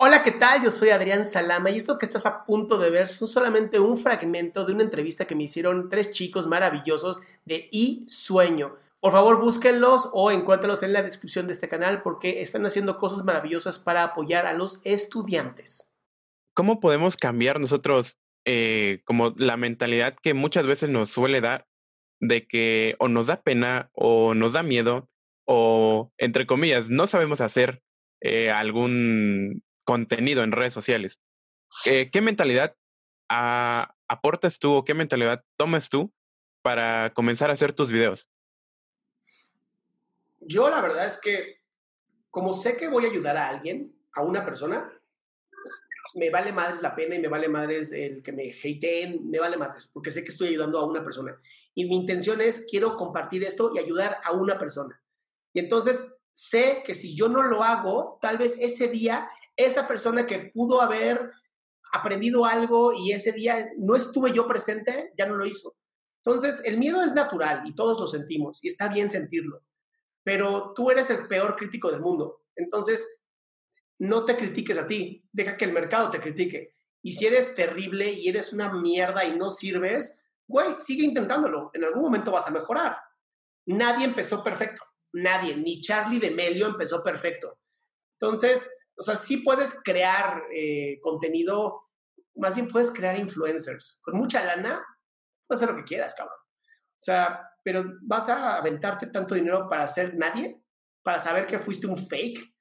Hola, ¿qué tal? Yo soy Adrián Salama y esto que estás a punto de ver son solamente un fragmento de una entrevista que me hicieron tres chicos maravillosos de I Sueño. Por favor, búsquenlos o encuéntralos en la descripción de este canal porque están haciendo cosas maravillosas para apoyar a los estudiantes. ¿Cómo podemos cambiar nosotros eh, como la mentalidad que muchas veces nos suele dar de que o nos da pena o nos da miedo o, entre comillas, no sabemos hacer eh, algún contenido en redes sociales. Eh, ¿Qué mentalidad ah, aportas tú o qué mentalidad tomas tú para comenzar a hacer tus videos? Yo la verdad es que como sé que voy a ayudar a alguien, a una persona, me vale madres la pena y me vale madres el que me hateen, me vale madres, porque sé que estoy ayudando a una persona. Y mi intención es, quiero compartir esto y ayudar a una persona. Y entonces sé que si yo no lo hago, tal vez ese día esa persona que pudo haber aprendido algo y ese día no estuve yo presente, ya no lo hizo. Entonces, el miedo es natural y todos lo sentimos y está bien sentirlo, pero tú eres el peor crítico del mundo. Entonces, no te critiques a ti, deja que el mercado te critique. Y si eres terrible y eres una mierda y no sirves, güey, sigue intentándolo. En algún momento vas a mejorar. Nadie empezó perfecto. Nadie, ni Charlie de Melio empezó perfecto. Entonces, o sea, sí puedes crear eh, contenido, más bien puedes crear influencers. Con mucha lana, puedes hacer lo que quieras, cabrón. O sea, pero vas a aventarte tanto dinero para ser nadie, para saber que fuiste un fake,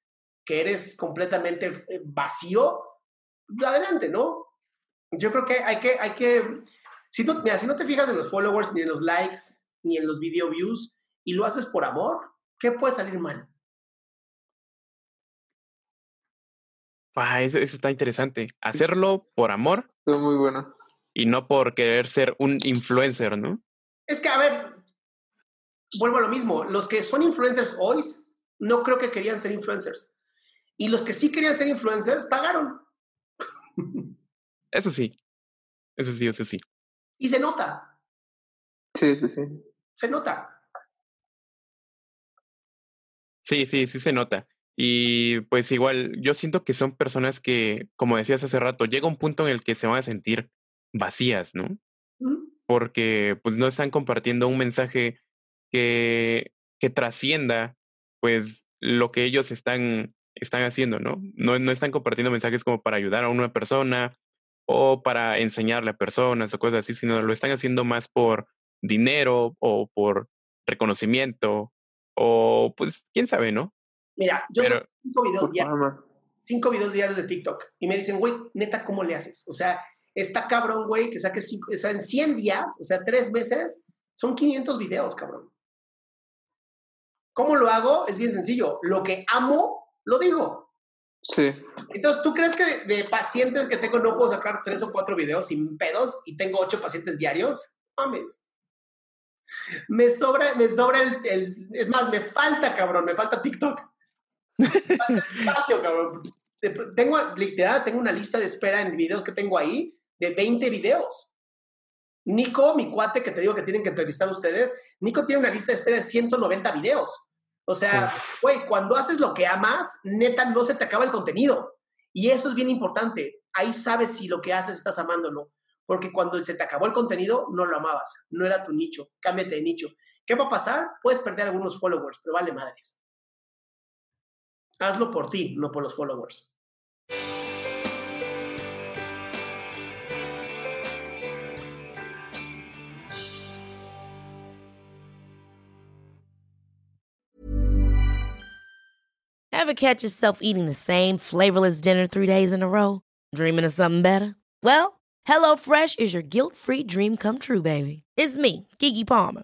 que eres completamente eh, vacío, adelante, ¿no? Yo creo que hay que, hay que, si no, mira, si no te fijas en los followers, ni en los likes, ni en los video views, y lo haces por amor, ¿qué puede salir mal? Ah, eso, está interesante. Hacerlo por amor. Está muy bueno. Y no por querer ser un influencer, ¿no? Es que, a ver, vuelvo a lo mismo. Los que son influencers hoy, no creo que querían ser influencers. Y los que sí querían ser influencers, pagaron. Eso sí. Eso sí, eso sí. Y se nota. Sí, sí, sí. Se nota. Sí, sí, sí se nota. Y pues igual, yo siento que son personas que, como decías hace rato, llega un punto en el que se van a sentir vacías, ¿no? Porque pues no están compartiendo un mensaje que, que trascienda pues lo que ellos están, están haciendo, ¿no? ¿no? No están compartiendo mensajes como para ayudar a una persona o para enseñarle a personas o cosas así, sino lo están haciendo más por dinero o por reconocimiento o pues quién sabe, ¿no? Mira, yo Pero, cinco videos diarios, cinco videos diarios de TikTok y me dicen, güey, neta, ¿cómo le haces? O sea, está cabrón, güey, que saques cinco, o sea, en 100 días, o sea, tres meses, son 500 videos, cabrón. ¿Cómo lo hago? Es bien sencillo. Lo que amo, lo digo. Sí. Entonces, ¿tú crees que de pacientes que tengo no puedo sacar tres o cuatro videos sin pedos y tengo ocho pacientes diarios? Mames. Me sobra, me sobra el, el, es más, me falta, cabrón, me falta TikTok espacio, cabrón. Tengo, tengo una lista de espera en videos que tengo ahí de 20 videos. Nico, mi cuate que te digo que tienen que entrevistar a ustedes, Nico tiene una lista de espera de 190 videos. O sea, güey, cuando haces lo que amas, neta, no se te acaba el contenido. Y eso es bien importante. Ahí sabes si lo que haces estás amándolo. Porque cuando se te acabó el contenido, no lo amabas. No era tu nicho. Cámbiate de nicho. ¿Qué va a pasar? Puedes perder algunos followers, pero vale madres. Hazlo por ti, no por los followers. Ever catch yourself eating the same flavorless dinner three days in a row? Dreaming of something better? Well, HelloFresh is your guilt-free dream come true, baby. It's me, Kiki Palmer.